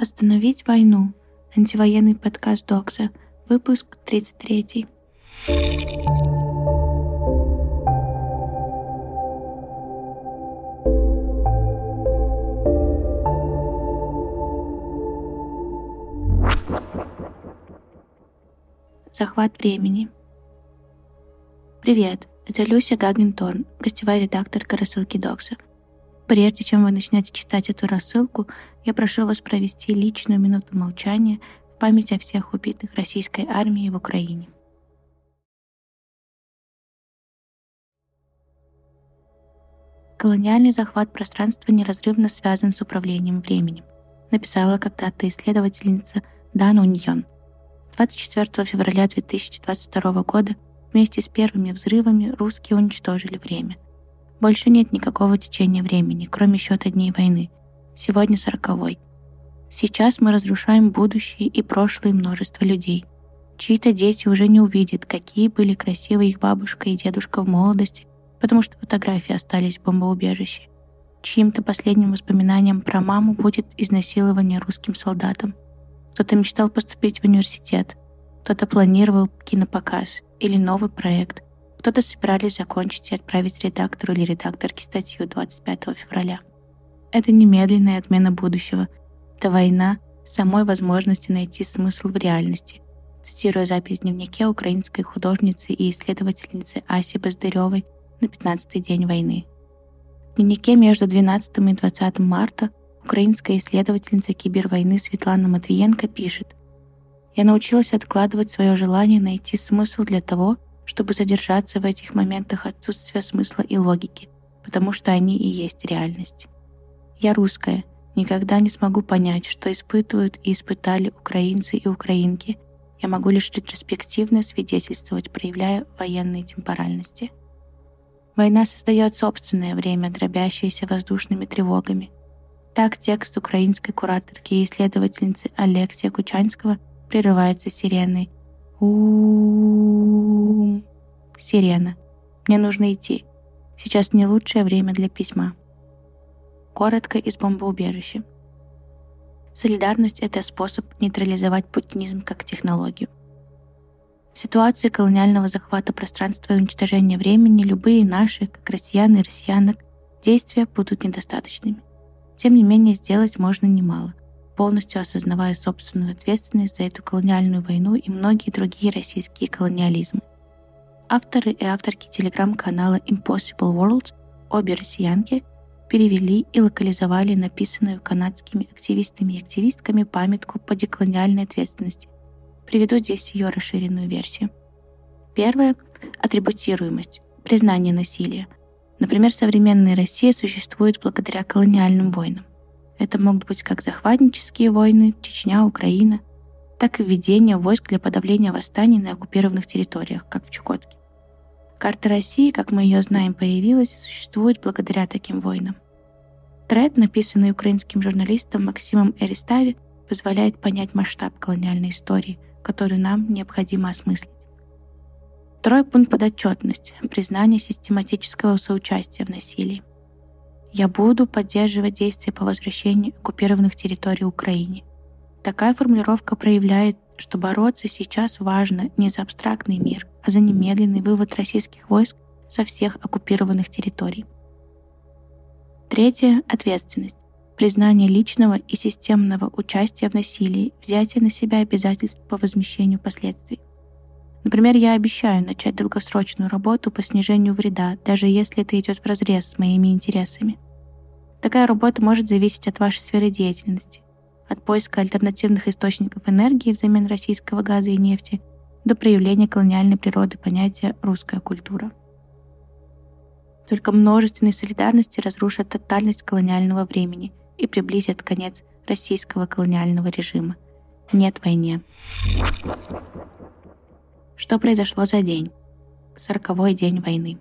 Остановить войну. Антивоенный подкаст Докса. Выпуск 33. Захват времени. Привет, это Люся Гагенторн, гостевая редакторка рассылки Докса. Прежде чем вы начнете читать эту рассылку, я прошу вас провести личную минуту молчания в память о всех убитых российской армией в Украине. Колониальный захват пространства неразрывно связан с управлением временем, написала когда-то исследовательница Дана Уньон. 24 февраля 2022 года вместе с первыми взрывами русские уничтожили время – больше нет никакого течения времени, кроме счета дней войны. Сегодня сороковой. Сейчас мы разрушаем будущее и прошлое множества людей. Чьи-то дети уже не увидят, какие были красивые их бабушка и дедушка в молодости, потому что фотографии остались в бомбоубежище. Чьим-то последним воспоминанием про маму будет изнасилование русским солдатам. Кто-то мечтал поступить в университет, кто-то планировал кинопоказ или новый проект, кто-то собирались закончить и отправить редактору или редакторке статью 25 февраля. Это немедленная отмена будущего. Это война самой возможности найти смысл в реальности. Цитируя запись в дневнике украинской художницы и исследовательницы Аси Баздаревой на 15-й день войны. В дневнике между 12 и 20 марта украинская исследовательница кибервойны Светлана Матвиенко пишет «Я научилась откладывать свое желание найти смысл для того, чтобы задержаться в этих моментах отсутствия смысла и логики, потому что они и есть реальность. Я русская, никогда не смогу понять, что испытывают и испытали украинцы и украинки. Я могу лишь ретроспективно свидетельствовать, проявляя военные темпоральности. Война создает собственное время, дробящееся воздушными тревогами. Так текст украинской кураторки и исследовательницы Алексия Кучанского прерывается сиреной у Сирена. Мне нужно идти. Сейчас не лучшее время для письма. Коротко из бомбоубежища. Солидарность — это способ нейтрализовать путинизм как технологию. В ситуации колониального захвата пространства и уничтожения времени любые наши, как россиян и россиянок, действия будут недостаточными. Тем не менее, сделать можно немало — полностью осознавая собственную ответственность за эту колониальную войну и многие другие российские колониализмы. Авторы и авторки телеграм-канала Impossible Worlds, обе россиянки, перевели и локализовали написанную канадскими активистами и активистками памятку по деколониальной ответственности. Приведу здесь ее расширенную версию. Первое — атрибутируемость, признание насилия. Например, современная Россия существует благодаря колониальным войнам. Это могут быть как захватнические войны, Чечня, Украина, так и введение войск для подавления восстаний на оккупированных территориях, как в Чукотке. Карта России, как мы ее знаем, появилась и существует благодаря таким войнам. Тред, написанный украинским журналистом Максимом Эристави, позволяет понять масштаб колониальной истории, которую нам необходимо осмыслить. Второй пункт – подотчетность, признание систематического соучастия в насилии. Я буду поддерживать действия по возвращению оккупированных территорий Украине. Такая формулировка проявляет, что бороться сейчас важно не за абстрактный мир, а за немедленный вывод российских войск со всех оккупированных территорий. Третье — ответственность. Признание личного и системного участия в насилии, взятие на себя обязательств по возмещению последствий. Например, я обещаю начать долгосрочную работу по снижению вреда, даже если это идет вразрез с моими интересами. Такая работа может зависеть от вашей сферы деятельности, от поиска альтернативных источников энергии взамен российского газа и нефти до проявления колониальной природы понятия «русская культура». Только множественные солидарности разрушат тотальность колониального времени и приблизят конец российского колониального режима. Нет войне. Что произошло за день? Сороковой день войны.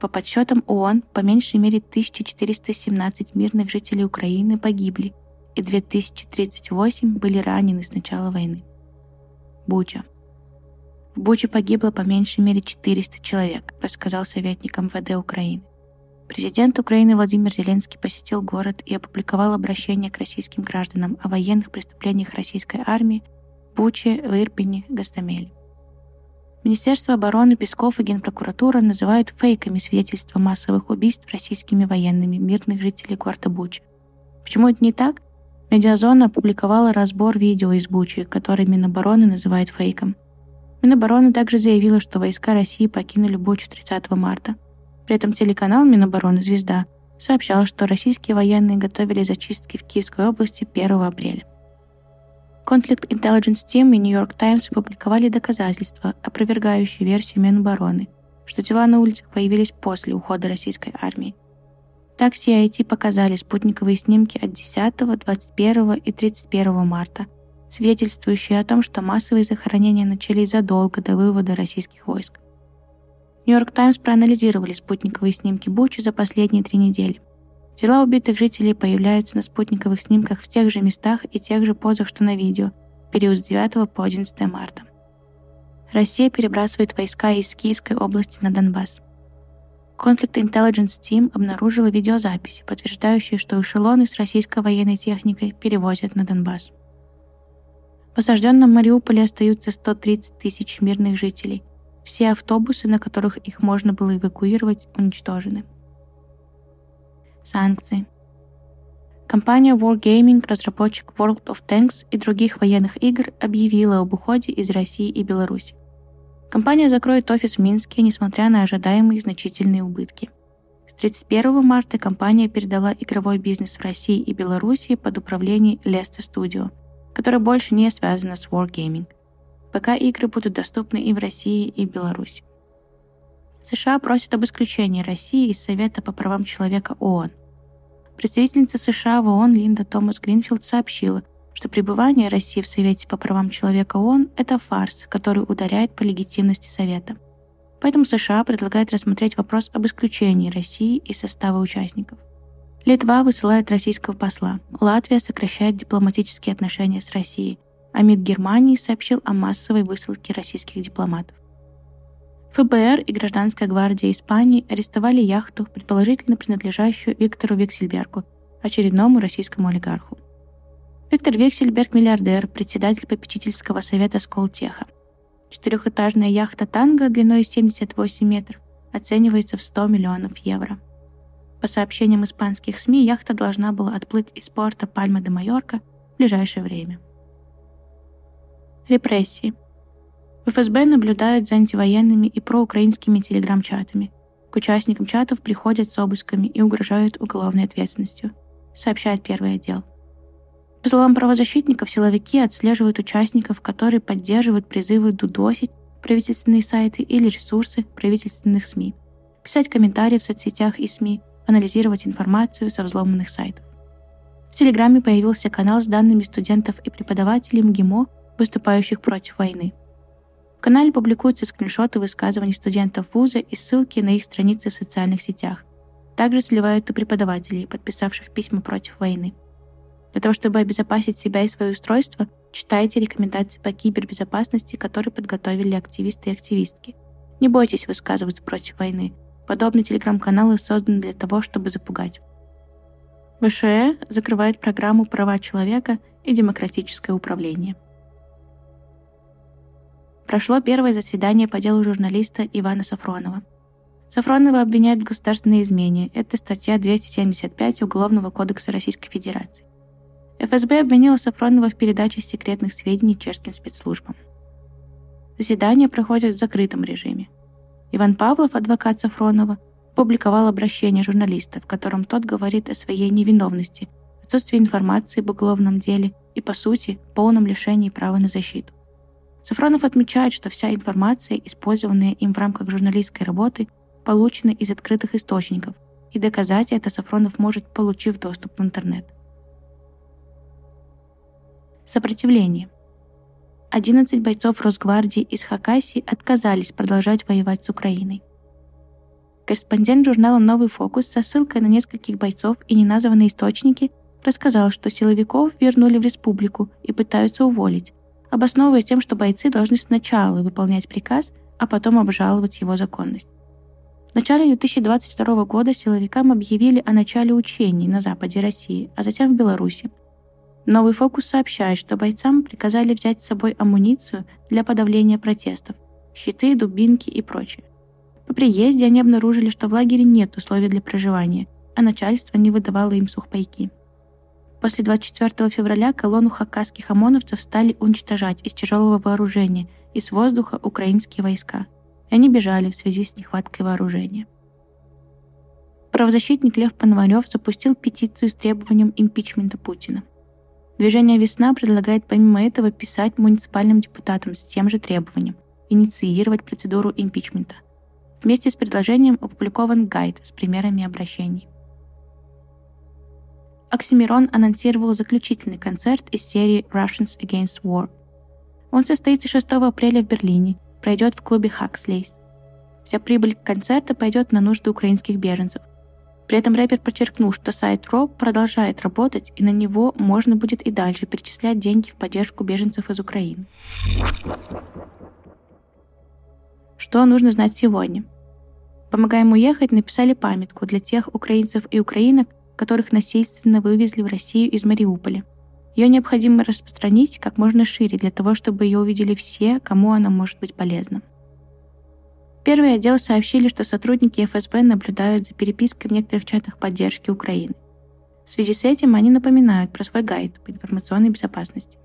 По подсчетам ООН, по меньшей мере 1417 мирных жителей Украины погибли, и 2038 были ранены с начала войны. Буча. В Буче погибло по меньшей мере 400 человек, рассказал советник МВД Украины. Президент Украины Владимир Зеленский посетил город и опубликовал обращение к российским гражданам о военных преступлениях российской армии в Буче, Ирпене, Гастамеле. Министерство обороны, Песков и Генпрокуратура называют фейками свидетельства массовых убийств российскими военными мирных жителей города Буча. Почему это не так? Медиазона опубликовала разбор видео из Бучи, который Минобороны называет фейком. Минобороны также заявила, что войска России покинули Бучу 30 марта. При этом телеканал Минобороны «Звезда» сообщал, что российские военные готовили зачистки в Киевской области 1 апреля. Conflict Intelligence Team и New York Times опубликовали доказательства, опровергающие версию Минобороны, что тела на улицах появились после ухода российской армии. Так CIT показали спутниковые снимки от 10, 21 и 31 марта, свидетельствующие о том, что массовые захоронения начались задолго до вывода российских войск. Нью-Йорк Таймс проанализировали спутниковые снимки Бучи за последние три недели – Тела убитых жителей появляются на спутниковых снимках в тех же местах и тех же позах, что на видео, период с 9 по 11 марта. Россия перебрасывает войска из Киевской области на Донбасс. Conflict Intelligence Team обнаружила видеозаписи, подтверждающие, что эшелоны с российской военной техникой перевозят на Донбасс. В осажденном Мариуполе остаются 130 тысяч мирных жителей. Все автобусы, на которых их можно было эвакуировать, уничтожены. Санкции. Компания Wargaming, разработчик World of Tanks и других военных игр, объявила об уходе из России и Беларуси. Компания закроет офис в Минске, несмотря на ожидаемые значительные убытки. С 31 марта компания передала игровой бизнес в России и Беларуси под управление Lesta Studio, которое больше не связано с Wargaming. Пока игры будут доступны и в России, и в Беларуси. США просят об исключении России из Совета по правам человека ООН. Представительница США в ООН Линда Томас Гринфилд сообщила, что пребывание России в Совете по правам человека ООН – это фарс, который ударяет по легитимности Совета. Поэтому США предлагает рассмотреть вопрос об исключении России из состава участников. Литва высылает российского посла, Латвия сокращает дипломатические отношения с Россией, а МИД Германии сообщил о массовой высылке российских дипломатов. ФБР и Гражданская гвардия Испании арестовали яхту, предположительно принадлежащую Виктору Виксельбергу, очередному российскому олигарху. Виктор Виксельберг – миллиардер, председатель попечительского совета Сколтеха. Четырехэтажная яхта «Танго» длиной 78 метров оценивается в 100 миллионов евро. По сообщениям испанских СМИ, яхта должна была отплыть из порта Пальма де Майорка в ближайшее время. Репрессии – ФСБ наблюдают за антивоенными и проукраинскими телеграм-чатами. К участникам чатов приходят с обысками и угрожают уголовной ответственностью, сообщает первый отдел. По словам правозащитников, силовики отслеживают участников, которые поддерживают призывы дудосить правительственные сайты или ресурсы правительственных СМИ, писать комментарии в соцсетях и СМИ, анализировать информацию со взломанных сайтов. В Телеграме появился канал с данными студентов и преподавателей МГИМО, выступающих против войны – канале публикуются скриншоты высказываний студентов вуза и ссылки на их страницы в социальных сетях. Также сливают и преподавателей, подписавших письма против войны. Для того, чтобы обезопасить себя и свое устройство, читайте рекомендации по кибербезопасности, которые подготовили активисты и активистки. Не бойтесь высказываться против войны. Подобные телеграм-каналы созданы для того, чтобы запугать. ВШЭ закрывает программу «Права человека и демократическое управление» прошло первое заседание по делу журналиста Ивана Сафронова. Сафронова обвиняют в государственной измене. Это статья 275 Уголовного кодекса Российской Федерации. ФСБ обвинила Сафронова в передаче секретных сведений чешским спецслужбам. Заседание проходит в закрытом режиме. Иван Павлов, адвокат Сафронова, публиковал обращение журналиста, в котором тот говорит о своей невиновности, отсутствии информации об уголовном деле и, по сути, полном лишении права на защиту. Сафронов отмечает, что вся информация, использованная им в рамках журналистской работы, получена из открытых источников, и доказать это Сафронов может, получив доступ в интернет. Сопротивление. 11 бойцов Росгвардии из Хакасии отказались продолжать воевать с Украиной. Корреспондент журнала «Новый фокус» со ссылкой на нескольких бойцов и неназванные источники рассказал, что силовиков вернули в республику и пытаются уволить, обосновывая тем, что бойцы должны сначала выполнять приказ, а потом обжаловать его законность. В начале 2022 года силовикам объявили о начале учений на западе России, а затем в Беларуси. Новый фокус сообщает, что бойцам приказали взять с собой амуницию для подавления протестов, щиты, дубинки и прочее. По приезде они обнаружили, что в лагере нет условий для проживания, а начальство не выдавало им сухпайки. После 24 февраля колонну хакасских ОМОНовцев стали уничтожать из тяжелого вооружения и с воздуха украинские войска – они бежали в связи с нехваткой вооружения. Правозащитник Лев Пономарев запустил петицию с требованием импичмента Путина. Движение «Весна» предлагает помимо этого писать муниципальным депутатам с тем же требованием – инициировать процедуру импичмента. Вместе с предложением опубликован гайд с примерами обращений. Оксимирон анонсировал заключительный концерт из серии Russians Against War. Он состоится 6 апреля в Берлине пройдет в клубе Хакслейс. Вся прибыль концерта пойдет на нужды украинских беженцев. При этом рэпер подчеркнул, что сайт РО продолжает работать, и на него можно будет и дальше перечислять деньги в поддержку беженцев из Украины. Что нужно знать сегодня? «Помогаем уехать» написали памятку для тех украинцев и украинок, которых насильственно вывезли в Россию из Мариуполя – ее необходимо распространить как можно шире для того, чтобы ее увидели все, кому она может быть полезна. Первый отдел сообщили, что сотрудники ФСБ наблюдают за перепиской в некоторых чатах поддержки Украины. В связи с этим они напоминают про свой гайд по информационной безопасности.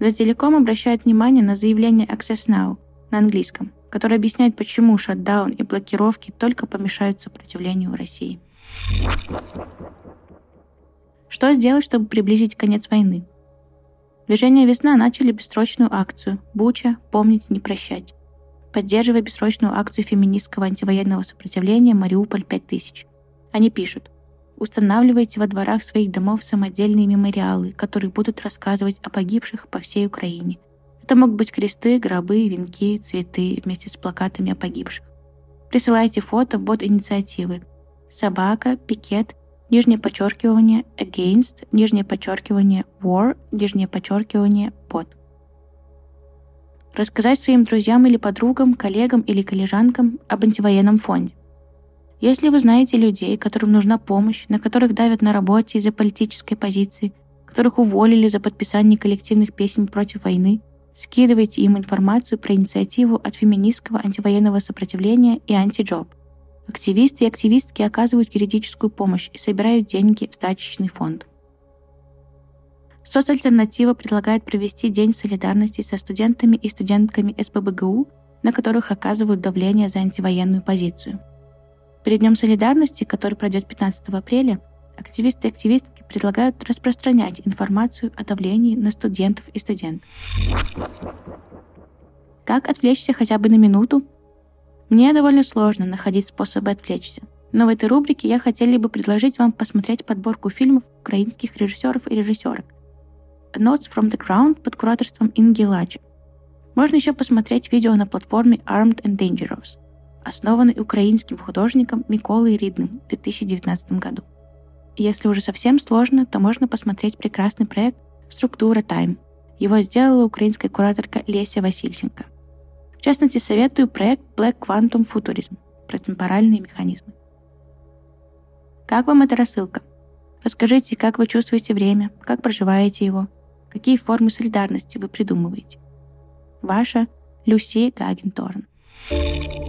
За телеком обращают внимание на заявление Access Now на английском, которое объясняет, почему шатдаун и блокировки только помешают сопротивлению России. Что сделать, чтобы приблизить конец войны? Движение «Весна» начали бессрочную акцию «Буча. Помнить, не прощать», поддерживая бессрочную акцию феминистского антивоенного сопротивления «Мариуполь 5000». Они пишут «Устанавливайте во дворах своих домов самодельные мемориалы, которые будут рассказывать о погибших по всей Украине. Это могут быть кресты, гробы, венки, цветы вместе с плакатами о погибших. Присылайте фото в бот инициативы. Собака, пикет нижнее подчеркивание against, нижнее подчеркивание war, нижнее подчеркивание под. Рассказать своим друзьям или подругам, коллегам или коллежанкам об антивоенном фонде. Если вы знаете людей, которым нужна помощь, на которых давят на работе из-за политической позиции, которых уволили за подписание коллективных песен против войны, скидывайте им информацию про инициативу от феминистского антивоенного сопротивления и антиджоб. Активисты и активистки оказывают юридическую помощь и собирают деньги в стачечный фонд. Соцальтернатива предлагает провести День солидарности со студентами и студентками СПБГУ, на которых оказывают давление за антивоенную позицию. Перед Днем солидарности, который пройдет 15 апреля, активисты и активистки предлагают распространять информацию о давлении на студентов и студентов. Как отвлечься хотя бы на минуту мне довольно сложно находить способы отвлечься. Но в этой рубрике я хотела бы предложить вам посмотреть подборку фильмов украинских режиссеров и режиссерок. Notes from the Ground под кураторством Инги Лачи. Можно еще посмотреть видео на платформе Armed and Dangerous, основанной украинским художником Миколой Ридным в 2019 году. Если уже совсем сложно, то можно посмотреть прекрасный проект «Структура Time». Его сделала украинская кураторка Леся Васильченко – в частности, советую проект Black Quantum Futurism про темпоральные механизмы. Как вам эта рассылка? Расскажите, как вы чувствуете время, как проживаете его, какие формы солидарности вы придумываете. Ваша Люси Гагенторн. you